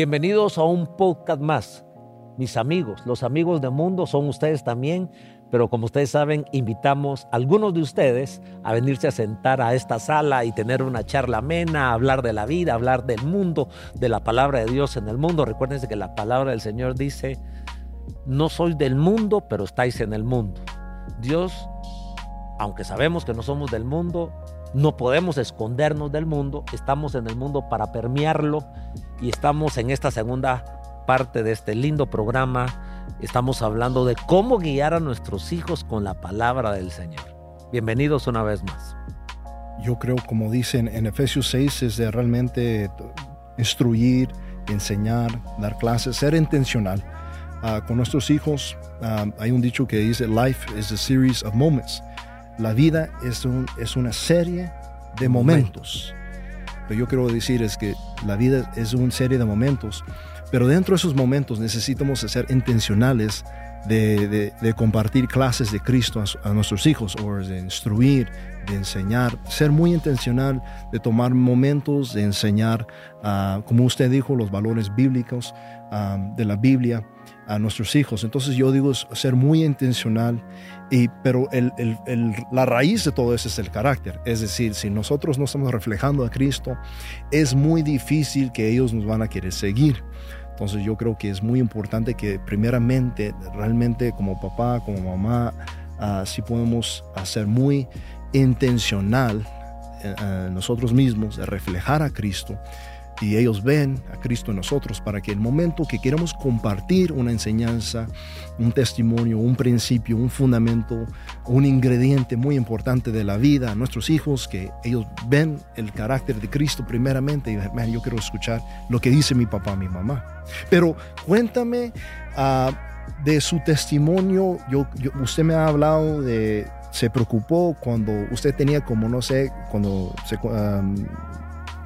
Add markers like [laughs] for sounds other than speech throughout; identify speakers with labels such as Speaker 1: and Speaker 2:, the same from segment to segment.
Speaker 1: Bienvenidos a un podcast más. Mis amigos, los amigos del mundo son ustedes también, pero como ustedes saben, invitamos a algunos de ustedes a venirse a sentar a esta sala y tener una charla amena, hablar de la vida, hablar del mundo, de la palabra de Dios en el mundo. Recuérdense que la palabra del Señor dice, no sois del mundo, pero estáis en el mundo. Dios, aunque sabemos que no somos del mundo, no podemos escondernos del mundo, estamos en el mundo para permearlo y estamos en esta segunda parte de este lindo programa. Estamos hablando de cómo guiar a nuestros hijos con la palabra del Señor. Bienvenidos una vez más.
Speaker 2: Yo creo, como dicen en Efesios 6, es de realmente instruir, enseñar, dar clases, ser intencional. Ah, con nuestros hijos ah, hay un dicho que dice, life is a series of moments. La vida es, un, es una serie de momentos. Lo que yo quiero decir es que la vida es una serie de momentos, pero dentro de esos momentos necesitamos ser intencionales de, compartir clases de Cristo a, nuestros hijos, o de instruir, de enseñar, ser muy intencional, de tomar momentos de enseñar, uh, como usted dijo, los valores bíblicos uh, de la Biblia a nuestros hijos. Entonces yo digo ser muy intencional, y, pero la raíz de todo eso es el carácter. Es decir, si nosotros no estamos reflejando a Cristo, es muy difícil que ellos nos van a querer seguir. Entonces yo creo que es muy importante que primeramente, realmente como papá, como mamá, uh, sí podemos hacer muy intencional uh, nosotros mismos reflejar a Cristo y ellos ven a Cristo en nosotros para que el momento que queremos compartir una enseñanza, un testimonio, un principio, un fundamento, un ingrediente muy importante de la vida a nuestros hijos, que ellos ven el carácter de Cristo primeramente y man, yo quiero escuchar lo que dice mi papá, mi mamá. Pero cuéntame uh, de su testimonio, yo, usted me ha hablado de se preocupó cuando usted tenía como, no sé, cuando se, um,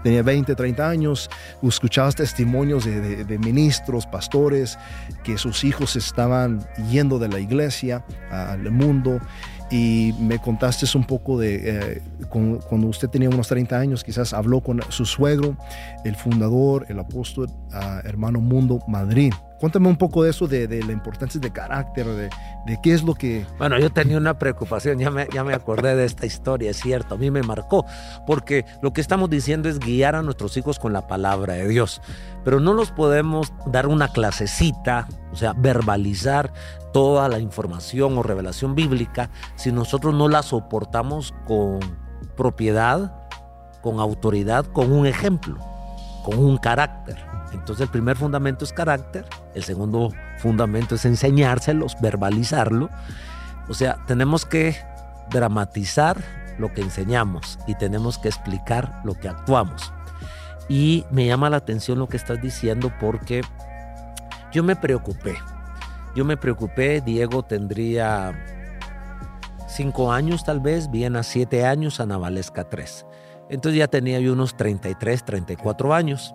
Speaker 2: tenía 20, 30 años, escuchabas testimonios de, ministros, pastores, que sus hijos estaban yendo de la iglesia al mundo y me contaste un poco de eh, cuando usted tenía unos 30 años, quizás habló con su suegro, el fundador, el apóstol, hermano Mundo Madrid. Cuéntame un poco de eso, de, la importancia de carácter, de, de, qué es lo que...
Speaker 1: Bueno, yo tenía una preocupación, ya me, ya me acordé de esta historia, es cierto, a mí me marcó, porque lo que estamos diciendo es guiar a nuestros hijos con la palabra de Dios, pero no los podemos dar una clasecita, o sea, verbalizar toda la información o revelación bíblica si nosotros no la soportamos con propiedad, con autoridad, con un ejemplo, con un carácter. Entonces el primer fundamento es carácter, el segundo fundamento es enseñárselos, verbalizarlo. O sea, tenemos que dramatizar lo que enseñamos y tenemos que explicar lo que actuamos. Y me llama la atención lo que estás diciendo porque yo me preocupé. Yo me preocupé, Diego tendría cinco años tal vez, Viena siete años, Ana Valesca tres. Entonces ya tenía yo unos 33, 34 años.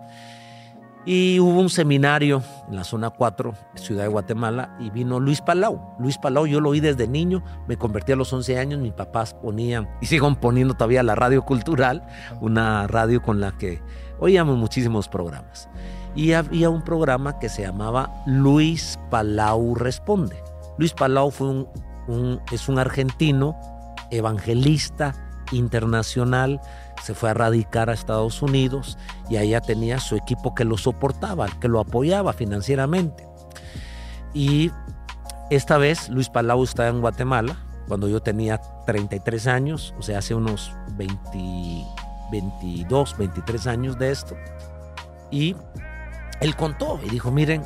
Speaker 1: Y hubo un seminario en la zona 4, Ciudad de Guatemala, y vino Luis Palau. Luis Palau, yo lo oí desde niño, me convertí a los 11 años, mis papás ponían, y siguen poniendo todavía la radio cultural, una radio con la que oíamos muchísimos programas. Y había un programa que se llamaba Luis Palau Responde. Luis Palau fue un, es un argentino evangelista internacional se fue a radicar a Estados Unidos y allá tenía su equipo que lo soportaba, que lo apoyaba financieramente. Y esta vez Luis Palau estaba en Guatemala cuando yo tenía 33 años, o sea, hace unos 22, 23 años de esto. Y él contó y dijo, miren,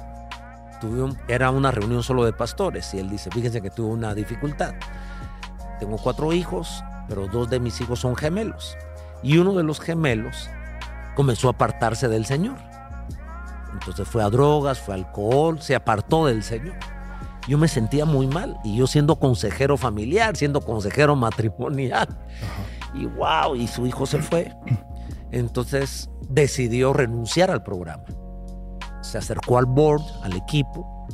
Speaker 1: tuve era una reunión solo de pastores y él dice, fíjense que tuve una dificultad. Tengo cuatro hijos, pero dos de mis hijos son gemelos. Y uno de los gemelos comenzó a apartarse del Señor. Entonces fue a drogas, fue a alcohol, se apartó del Señor. Yo me sentía muy mal y yo siendo consejero familiar, siendo consejero matrimonial. Y wow, y su hijo se fue. Entonces decidió renunciar al programa. Se acercó al board, al equipo,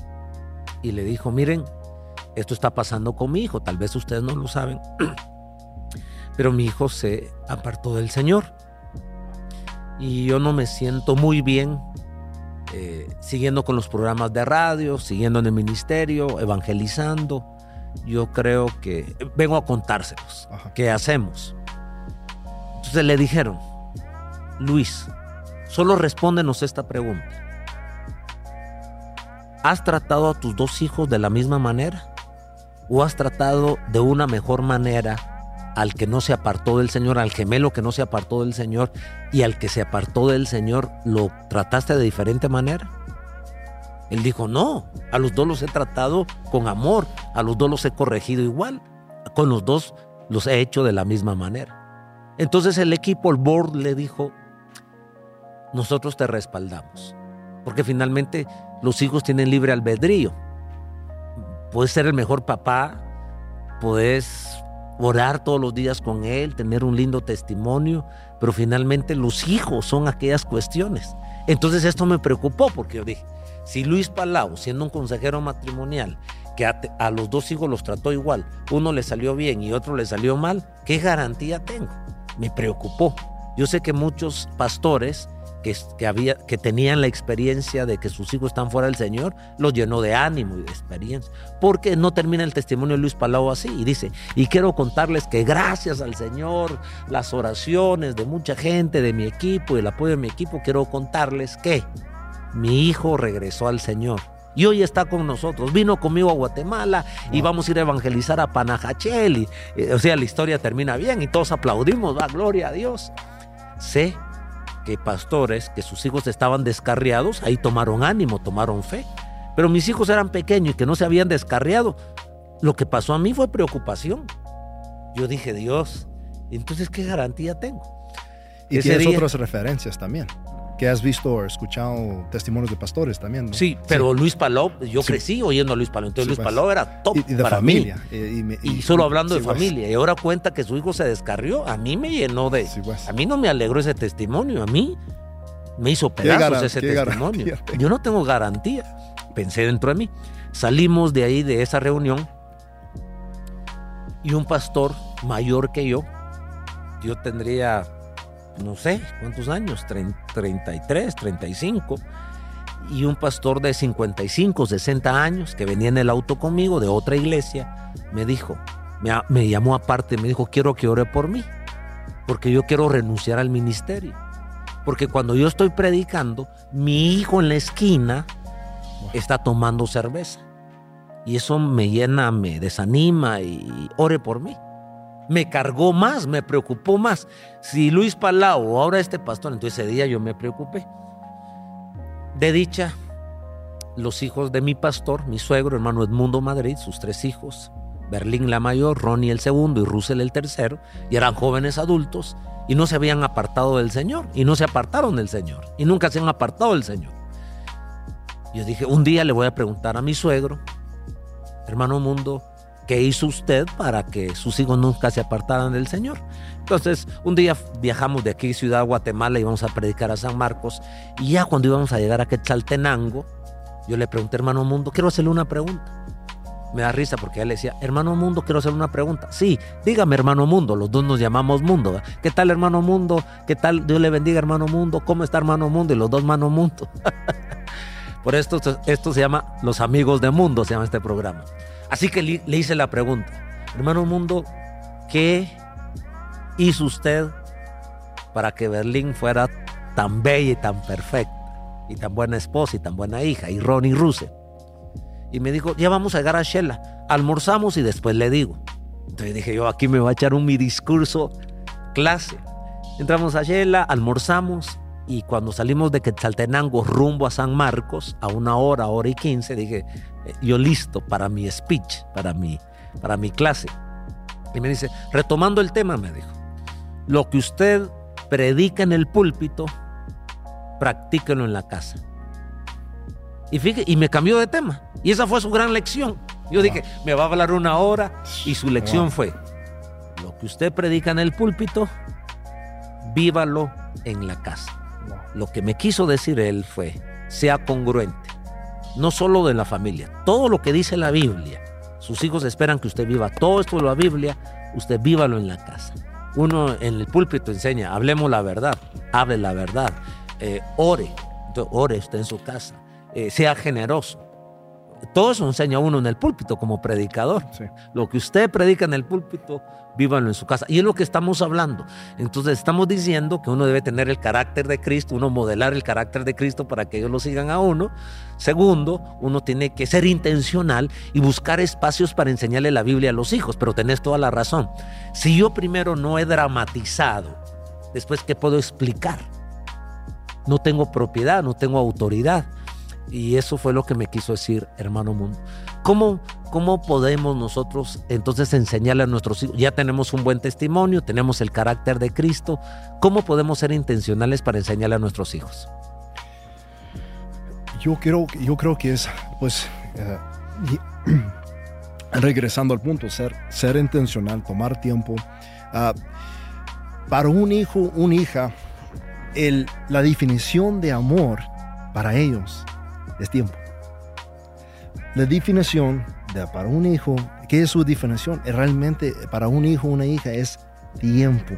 Speaker 1: y le dijo, miren, esto está pasando con mi hijo, tal vez ustedes no lo saben, [clears throat] pero mi hijo se apartó del Señor. Y yo no me siento muy bien eh, siguiendo con los programas de radio, siguiendo en el ministerio, evangelizando. Yo creo que vengo a contárselos. ¿Qué hacemos? Entonces le dijeron, Luis, solo respóndenos esta pregunta. ¿Has tratado a tus dos hijos de la misma manera? ¿O has tratado de una mejor manera al que no se apartó del Señor, al gemelo que no se apartó del Señor y al que se apartó del Señor, lo trataste de diferente manera? Él dijo, no, a los dos los he tratado con amor, a los dos los he corregido igual, con los dos los he hecho de la misma manera. Entonces el equipo, el board, le dijo, nosotros te respaldamos, porque finalmente los hijos tienen libre albedrío. Puedes ser el mejor papá, puedes orar todos los días con él, tener un lindo testimonio, pero finalmente los hijos son aquellas cuestiones. Entonces esto me preocupó porque yo dije, si Luis Palau, siendo un consejero matrimonial, que a, los dos hijos los trató igual, uno le salió bien y otro le salió mal, ¿qué garantía tengo? Me preocupó. Yo sé que muchos pastores que, había, que tenían la experiencia de que sus hijos están fuera del Señor, los llenó de ánimo y de experiencia. Porque no termina el testimonio de Luis Palau así. Y dice, y quiero contarles que gracias al Señor, las oraciones de mucha gente, de mi equipo y el apoyo de mi equipo, quiero contarles que mi hijo regresó al Señor. Y hoy está con nosotros. Vino conmigo a Guatemala y vamos a ir a evangelizar a Panajachel. Eh, o sea, la historia termina bien y todos aplaudimos, va, gloria a Dios. Sé que pastores, que sus hijos estaban descarriados, ahí tomaron ánimo, tomaron fe. Pero mis hijos eran pequeños y que no se habían descarriado. Lo que pasó a mí fue preocupación. Yo dije, Dios, entonces, ¿qué garantía tengo?
Speaker 2: Y tienes otras referencias también que has visto o escuchado testimonios de pastores también. ¿no?
Speaker 1: Sí, pero Luis Paló, yo crecí oyendo a Luis Paló, entonces Luis pues. Paló era top y, de familia. Y, solo hablando de pues. familia. Y ahora cuenta que su hijo se descarrió. A mí me llenó de. Pues. A mí no me alegró ese testimonio. A mí me hizo pedazos ese testimonio. Yo no tengo garantía. Pensé dentro de mí. Salimos de ahí, de esa reunión, y un pastor mayor que yo, yo tendría no sé cuántos años, 33, 35, y un pastor de 55, 60 años que venía en el auto conmigo de otra iglesia, me dijo, me, me llamó aparte, me dijo, quiero que ore por mí, porque yo quiero renunciar al ministerio. Porque cuando yo estoy predicando, mi hijo en la esquina está tomando cerveza. Y eso me llena, me desanima y ore por mí me cargó más, me preocupó más. Si Luis Palau o ahora este pastor, entonces ese día yo me preocupé. De dicha, los hijos de mi pastor, mi suegro, hermano Edmundo Madrid, sus tres hijos, Berlín la mayor, Ronnie el segundo y Russell el tercero, y eran jóvenes adultos y no se habían apartado del Señor, y no se apartaron del Señor, y nunca se han apartado del Señor. Yo dije, un día le voy a preguntar a mi suegro, hermano Mundo, ¿Qué hizo usted para que sus hijos nunca se apartaran del Señor? Entonces, un día viajamos de aquí, Ciudad Guatemala, y íbamos a predicar a San Marcos. Y ya cuando íbamos a llegar a Quetzaltenango, yo le pregunté, hermano Mundo, quiero hacerle una pregunta. Me da risa porque él le decía, hermano Mundo, quiero hacerle una pregunta. Sí, dígame, hermano Mundo, los dos nos llamamos Mundo. ¿Qué tal, hermano Mundo? ¿Qué tal? Dios le bendiga, hermano Mundo. ¿Cómo está, hermano Mundo? Y los dos, hermano Mundo. [laughs] Por esto, esto se llama Los Amigos de Mundo, se llama este programa. Así que le, hice la pregunta, hermano Mundo, ¿qué hizo usted para que Berlín fuera tan bella y tan perfecta? Y tan buena esposa y tan buena hija, y Ronnie Ruse. Y me dijo, ya vamos a llegar a Shela, almorzamos y después le digo. Entonces dije yo, aquí me va a echar un mi discurso clase. Entramos a Shela, almorzamos y cuando salimos de Quetzaltenango rumbo a San Marcos, a una hora, hora y quince, dije, eh, yo listo para mi speech, para mi, para mi clase. Y me dice, retomando el tema, me dijo, lo que usted predica en el púlpito, practíquelo en la casa. Y fíjate, y me cambió de tema. Y esa fue su gran lección. Yo dije, me va a hablar una hora y su lección fue, lo que usted predica en el púlpito, vívalo en la casa. Lo que me quiso decir él fue, sea congruente no solo de la familia, todo lo que dice la Biblia. Sus hijos esperan que usted viva todo esto de la Biblia, usted vívalo en la casa. Uno en el púlpito enseña, hablemos la verdad, hable la verdad, eh, ore, ore usted en su casa, eh, sea generoso. Todo eso enseña uno en el púlpito como predicador. Lo que usted predica en el púlpito, vívalo en su casa. Y es lo que estamos hablando. Entonces estamos diciendo que uno debe tener el carácter de Cristo, uno modelar el carácter de Cristo para que ellos lo sigan a uno. Segundo, uno tiene que ser intencional y buscar espacios para enseñarle la Biblia a los hijos. Pero tenés toda la razón. Si yo primero no he dramatizado, después, ¿qué puedo explicar? No tengo propiedad, no tengo autoridad. Y eso fue lo que me quiso decir hermano mundo. ¿Cómo, ¿Cómo podemos nosotros entonces enseñarle a nuestros hijos? Ya tenemos un buen testimonio, tenemos el carácter de Cristo. ¿Cómo podemos ser intencionales para enseñarle a nuestros hijos?
Speaker 2: Yo creo, yo creo que es, pues, eh, [clears throat] regresando al punto, ser, ser intencional, tomar tiempo. Ah, para un hijo, una hija, la definición de amor para ellos es tiempo. La definición de, para un hijo, ¿qué es su definición? Realmente para un hijo una hija es tiempo.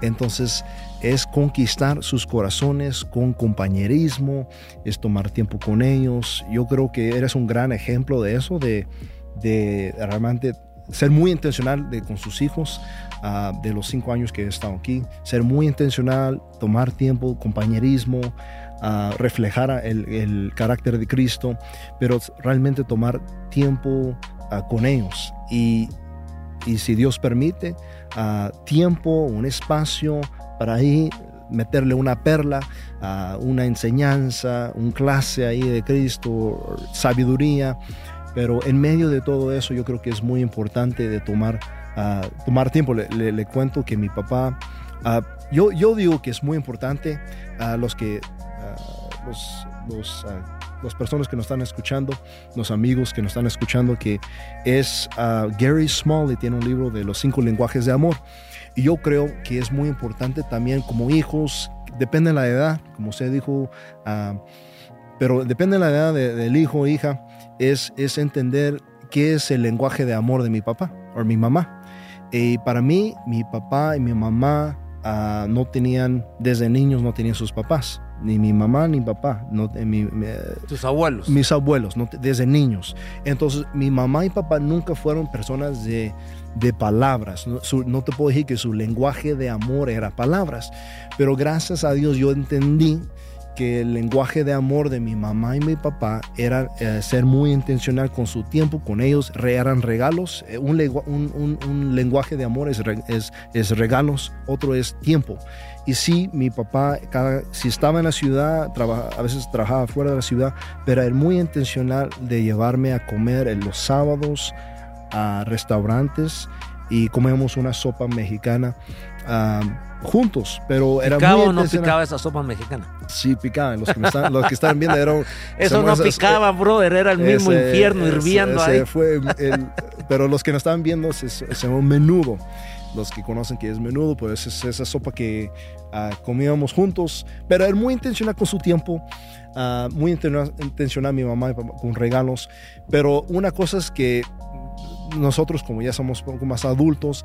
Speaker 2: Entonces es conquistar sus corazones con compañerismo, es tomar tiempo con ellos. Yo creo que eres un gran ejemplo de eso, de, de realmente ser muy intencional de, con sus hijos, ah, de los cinco años que he estado aquí, ser muy intencional, tomar tiempo, compañerismo, reflejar el, carácter de Cristo, pero realmente tomar tiempo ah, con ellos. Y, y, si Dios permite, ah, tiempo, un espacio para ahí meterle una perla, uh, una enseñanza, un clase ahí de Cristo, sabiduría. Pero en medio de todo eso yo creo que es muy importante de tomar, tomar tiempo. Le, le, cuento que mi papá, yo, yo digo que es muy importante a los que los, los, las personas que nos están escuchando, los amigos que nos están escuchando, que es Gary Smalley, tiene un libro de los cinco lenguajes de amor. Y yo creo que es muy importante también como hijos, depende de la edad, como usted dijo, pero depende de la edad del hijo o hija, es, es entender qué es el lenguaje de amor de mi papá o mi mamá. Y para mí, mi papá y mi mamá no tenían, desde niños no tenían sus papás ni mi mamá ni mi papá. No, mi,
Speaker 1: ¿Tus abuelos?
Speaker 2: Mis abuelos, no, desde niños. Entonces, mi mamá y papá nunca fueron personas de, de palabras. No, no, te puedo decir que su lenguaje de amor era palabras, pero gracias a Dios yo entendí que el lenguaje de amor de mi mamá y mi papá era eh, ser muy intencional con su tiempo, con ellos, eran regalos. Eh, un, un, un, lenguaje de amor es, es, es regalos, otro es tiempo. Y sí, mi papá, cada, si estaba en la ciudad, a veces trabajaba fuera de la ciudad, pero era muy intencional de llevarme a comer en los sábados a restaurantes y comíamos una sopa mexicana juntos, pero era
Speaker 1: ¿Picaba
Speaker 2: muy
Speaker 1: o no picaba esa sopa mexicana?
Speaker 2: Sí, picaban. Los que, me están, los que estaban viendo eran... [laughs]
Speaker 1: Eso no picaba, brother, era el mismo infierno hirviendo ahí.
Speaker 2: Fue el, pero los que nos estaban viendo se, se llamó menudo los que conocen que es menudo, pues es esa sopa que ah, comíamos juntos, pero era muy intencional con su tiempo, uh, muy intencional mi mamá con regalos, pero una cosa es que nosotros como ya somos poco más adultos,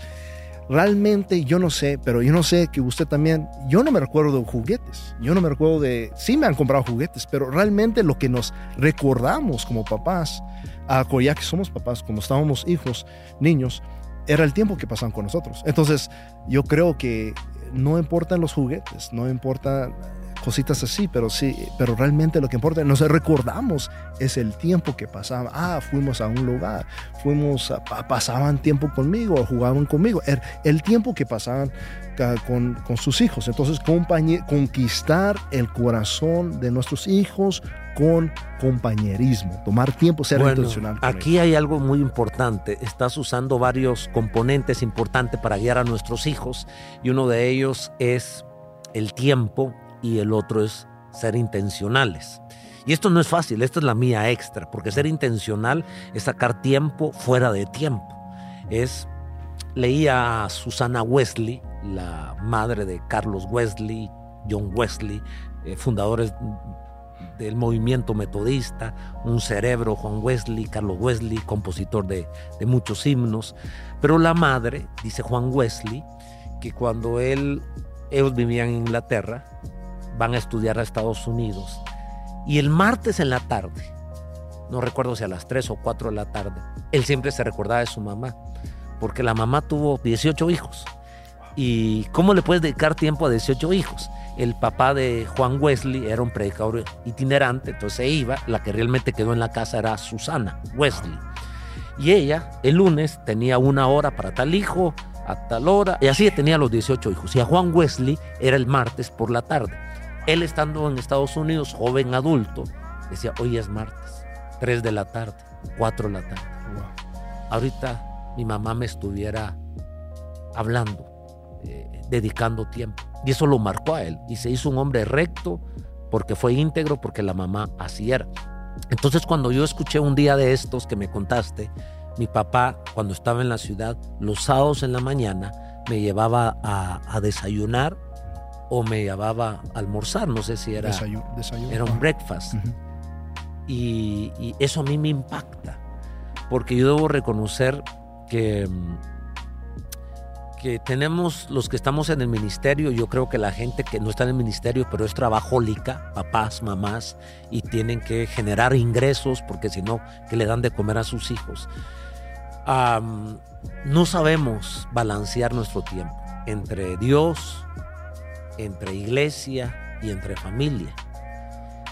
Speaker 2: realmente yo no sé, pero yo no sé que usted también, yo no me recuerdo de juguetes, yo no me recuerdo de, sí me han comprado juguetes, pero realmente lo que nos recordamos como papás, uh, ya que somos papás, como estábamos hijos, niños, era el tiempo que pasaban con nosotros. Entonces, yo creo que no importan los juguetes, no importa cositas así, pero sí, pero realmente lo que importa, nos recordamos es el tiempo que pasaban. Ah, fuimos a un lugar, fuimos, a, pasaban tiempo conmigo, jugaban conmigo. El, el tiempo que pasaban con, con, sus hijos. Entonces, conquistar el corazón de nuestros hijos con compañerismo, tomar tiempo, ser intencional.
Speaker 1: Aquí hay algo muy importante. Estás usando varios componentes importantes para guiar a nuestros hijos y uno de ellos es el tiempo y el otro es ser intencionales. Y esto no es fácil, esta es la mía extra, porque ser intencional es sacar tiempo fuera de tiempo. Es leía a Susana Wesley, la madre de Carlos Wesley, John Wesley, eh, fundadores del movimiento metodista, un cerebro, Juan Wesley, Carlos Wesley, compositor de, muchos himnos. Pero la madre, dice Juan Wesley, que cuando él, ellos vivían en Inglaterra, van a estudiar a Estados Unidos, Y el martes en la tarde, no recuerdo si a las 3 o 4 de la tarde, él siempre se recordaba de su mamá, porque la mamá tuvo 18 hijos. ¿Y cómo le puedes dedicar tiempo a 18 hijos? El papá de Juan Wesley era un predicador itinerante, entonces se iba, la que realmente quedó en la casa era Susana Wesley. Y ella, el lunes, tenía una hora para tal hijo, a tal hora, y así tenía los 18 hijos. Y a Juan Wesley era el martes por la tarde. Él estando en Estados Unidos, joven adulto, decía, hoy es martes, 3 de la tarde, 4 de la tarde. Ahorita mi mamá me estuviera hablando, eh, dedicando tiempo. Y eso lo marcó a él. Y se hizo un hombre recto porque fue íntegro, porque la mamá así era. Entonces cuando yo escuché un día de estos que me contaste, mi papá cuando estaba en la ciudad, los sábados en la mañana, me llevaba a, desayunar o me llevaba a almorzar, no sé si era, era un breakfast. y, y eso a mí me impacta, porque yo debo reconocer que mm, que tenemos los que estamos en el ministerio, yo creo que la gente que no está en el ministerio, pero es trabajólica, papás, mamás, y tienen que generar ingresos porque si no, que le dan de comer a sus hijos. no sabemos balancear nuestro tiempo entre Dios, entre iglesia y entre familia.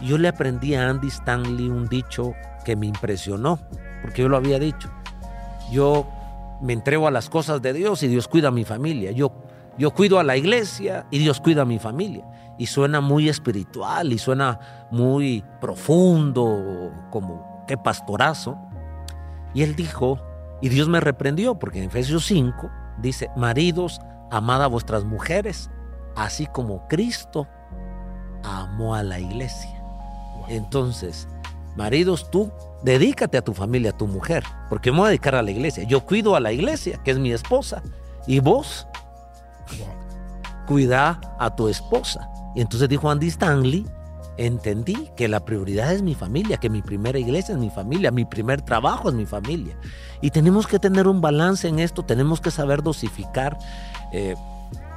Speaker 1: Yo le aprendí a Andy Stanley un dicho que me impresionó, porque yo lo había dicho. Yo me entrego a las cosas de Dios y Dios cuida a mi familia. Yo, yo cuido a la iglesia y Dios cuida a mi familia. Y suena muy espiritual y suena muy profundo, como qué pastorazo. Y él dijo, y Dios me reprendió, porque en Efesios 5 dice, maridos, amad a vuestras mujeres, así como Cristo amó a la iglesia. Entonces, maridos, tú Dedícate a tu familia, a tu mujer, porque me voy a dedicar a la iglesia. Yo cuido a la iglesia, que es mi esposa, y vos cuida a tu esposa. Y entonces dijo Andy Stanley, entendí que la prioridad es mi familia, que mi primera iglesia es mi familia, mi primer trabajo es mi familia. Y tenemos que tener un balance en esto, tenemos que saber dosificar. Eh,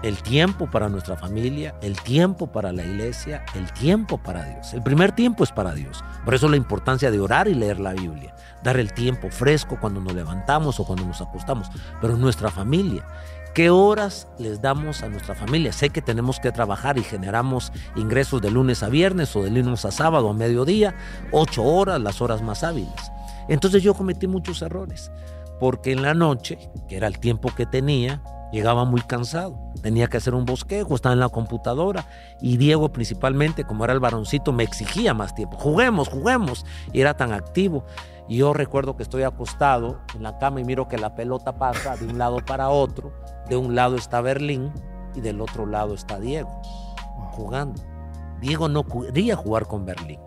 Speaker 1: el tiempo para nuestra familia, el tiempo para la iglesia, el tiempo para Dios. El primer tiempo es para Dios. Por eso la importancia de orar y leer la Biblia. Dar el tiempo fresco cuando nos levantamos o cuando nos acostamos. Pero nuestra familia, ¿qué horas les damos a nuestra familia? Sé que tenemos que trabajar y generamos ingresos de lunes a viernes o de lunes a sábado a mediodía, ocho horas, las horas más hábiles. Entonces yo cometí muchos errores. Porque en la noche, que era el tiempo que tenía, Llegaba muy cansado, tenía que hacer un bosquejo, estaba en la computadora y Diego principalmente, como era el varoncito, me exigía más tiempo. Juguemos, juguemos. Y era tan activo. Y yo recuerdo que estoy acostado en la cama y miro que la pelota pasa de un lado para otro. De un lado está Berlín y del otro lado está Diego jugando. Diego no quería jugar con Berlín.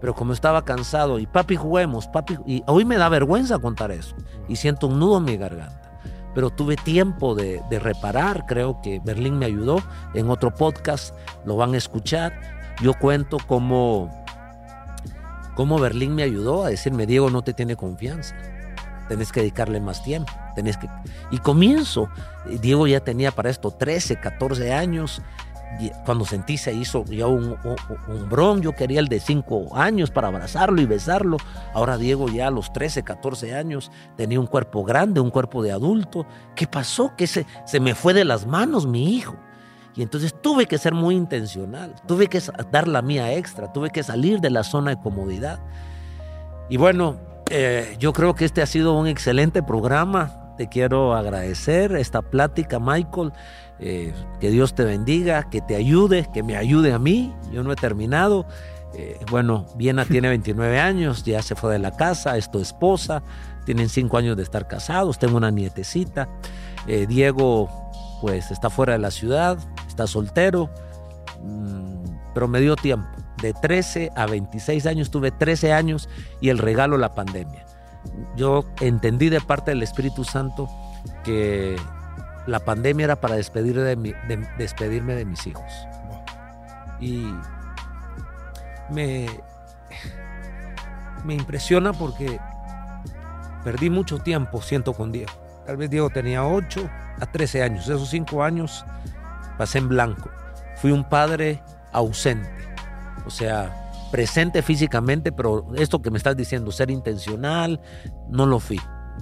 Speaker 1: Pero como estaba cansado y papi juguemos, papi, y hoy me da vergüenza contar eso. Y siento un nudo en mi garganta pero tuve tiempo de, reparar. Creo que Berlín me ayudó. En otro podcast lo van a escuchar. Yo cuento cómo, cómo Berlín me ayudó a decirme, Diego, no te tiene confianza. Tenés que dedicarle más tiempo. Tenés que... Y comienzo. Diego ya tenía para esto 13, 14 años cuando sentí se hizo ya un, un, bron, yo quería el de 5 años para abrazarlo y besarlo. Ahora Diego ya a los 13, 14 años tenía un cuerpo grande, un cuerpo de adulto. ¿Qué pasó? Que se, se me fue de las manos mi hijo. Y entonces tuve que ser muy intencional, tuve que dar la mía extra, tuve que salir de la zona de comodidad. Y bueno, eh, yo creo que este ha sido un excelente programa. Te quiero agradecer esta plática, Michael. Eh, que Dios te bendiga, que te ayude, que me ayude a mí. Yo no he terminado. Eh, bueno, Viena tiene [laughs] 29 años, ya se fue de la casa, es tu esposa, tienen 5 años de estar casados, tengo una nietecita. Eh, Diego, pues está fuera de la ciudad, está soltero, mm, pero me dio tiempo. De 13 a 26 años, tuve 13 años y el regalo la pandemia. Yo entendí de parte del Espíritu Santo que la pandemia era para despedir de despedirme de mis hijos. Y me, me impresiona porque perdí mucho tiempo, siento, con Diego. Tal vez Diego tenía 8 a 13 años. Esos 5 años pasé en blanco. Fui un padre ausente. O sea, presente físicamente, pero esto que me estás diciendo, ser intencional, no lo fui.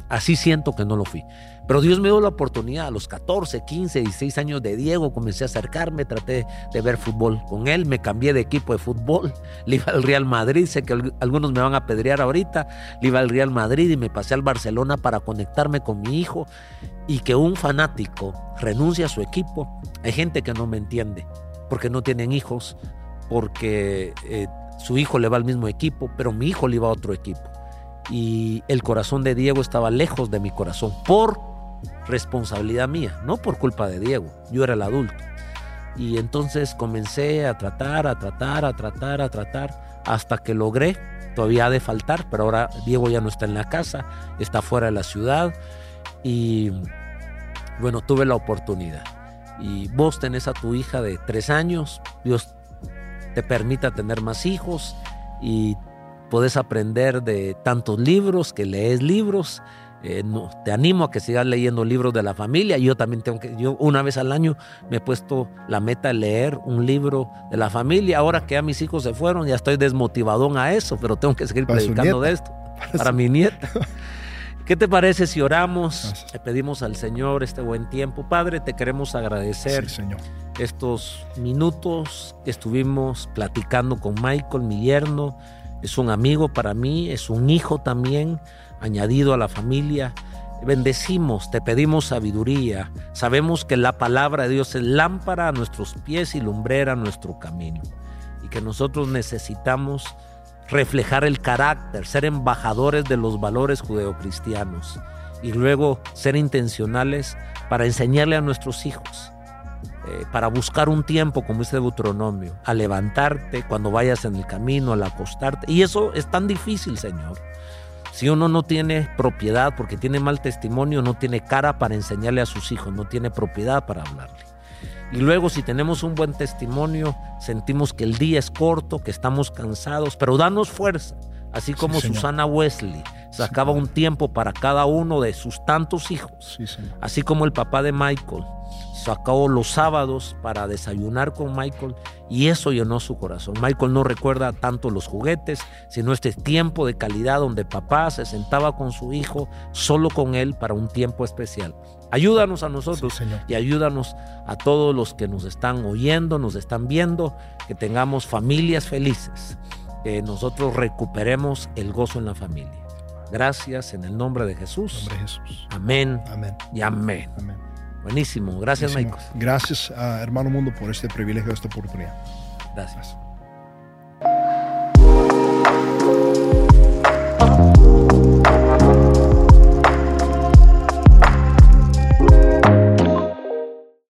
Speaker 1: Así siento que no lo fui. Pero Dios me dio la oportunidad a los 14, 15, 16 años de Diego, comencé a acercarme, traté de ver fútbol con él, me cambié de equipo de fútbol, le iba al Real Madrid, sé que algunos me van a pedrear ahorita, le iba al Real Madrid y me pasé al Barcelona para conectarme con mi hijo y que un fanático renuncie a su equipo, hay gente que no me entiende, porque no tienen hijos, porque eh, su hijo le va al mismo equipo, pero mi hijo le iba a otro equipo. Y el corazón de Diego estaba lejos de mi corazón por responsabilidad mía, no por culpa de Diego, yo era el adulto. Y entonces comencé a tratar, a tratar, a tratar, a tratar, hasta que logré, todavía ha de faltar, pero ahora Diego ya no está en la casa, está fuera de la ciudad y bueno, tuve la oportunidad. Y vos tenés a tu hija de tres años, Dios te permita tener más hijos y podés aprender de tantos libros, que lees libros eh, no, te animo a que sigas leyendo libros de la familia. Yo también tengo que, yo una vez al año me he puesto la meta de leer un libro de la familia. Ahora que ya mis hijos se fueron, ya estoy desmotivadón a eso, pero tengo que seguir predicando de esto para, mi nieta. ¿Qué te parece si oramos? Le pedimos al Señor este buen tiempo. Padre, te queremos agradecer estos minutos que estuvimos platicando con Michael, mi yerno. Es un amigo para mí, es un hijo también añadido a la familia. Bendecimos, te pedimos sabiduría. Sabemos que la palabra de Dios es lámpara a nuestros pies y lumbrera a nuestro camino. Y que nosotros necesitamos reflejar el carácter, ser embajadores de los valores judeocristianos y luego ser intencionales para enseñarle a nuestros hijos, eh, para buscar un tiempo, como dice Deuteronomio, a levantarte cuando vayas en el camino, al acostarte. Y eso es tan difícil, Señor. Si uno no tiene propiedad porque tiene mal testimonio, no tiene cara para enseñarle a sus hijos, no tiene propiedad para hablarle. Y luego si tenemos un buen testimonio, sentimos que el día es corto, que estamos cansados, pero danos fuerza, así como Susana Wesley sacaba un tiempo para cada uno de sus tantos hijos, así como el papá de Michael sacó los sábados para desayunar con Michael y eso llenó su corazón. Michael no recuerda tanto los juguetes, sino este tiempo de calidad donde papá se sentaba con su hijo, solo con él, para un tiempo especial. Ayúdanos a nosotros y ayúdanos a todos los que nos están oyendo, nos están viendo, que tengamos familias felices, que nosotros recuperemos el gozo en la familia. Gracias en el nombre de Jesús. Amén. Amén. Y amén. Buenísimo. Gracias, Michael.
Speaker 2: Gracias a Hermano Mundo por este privilegio, esta oportunidad.
Speaker 1: Gracias.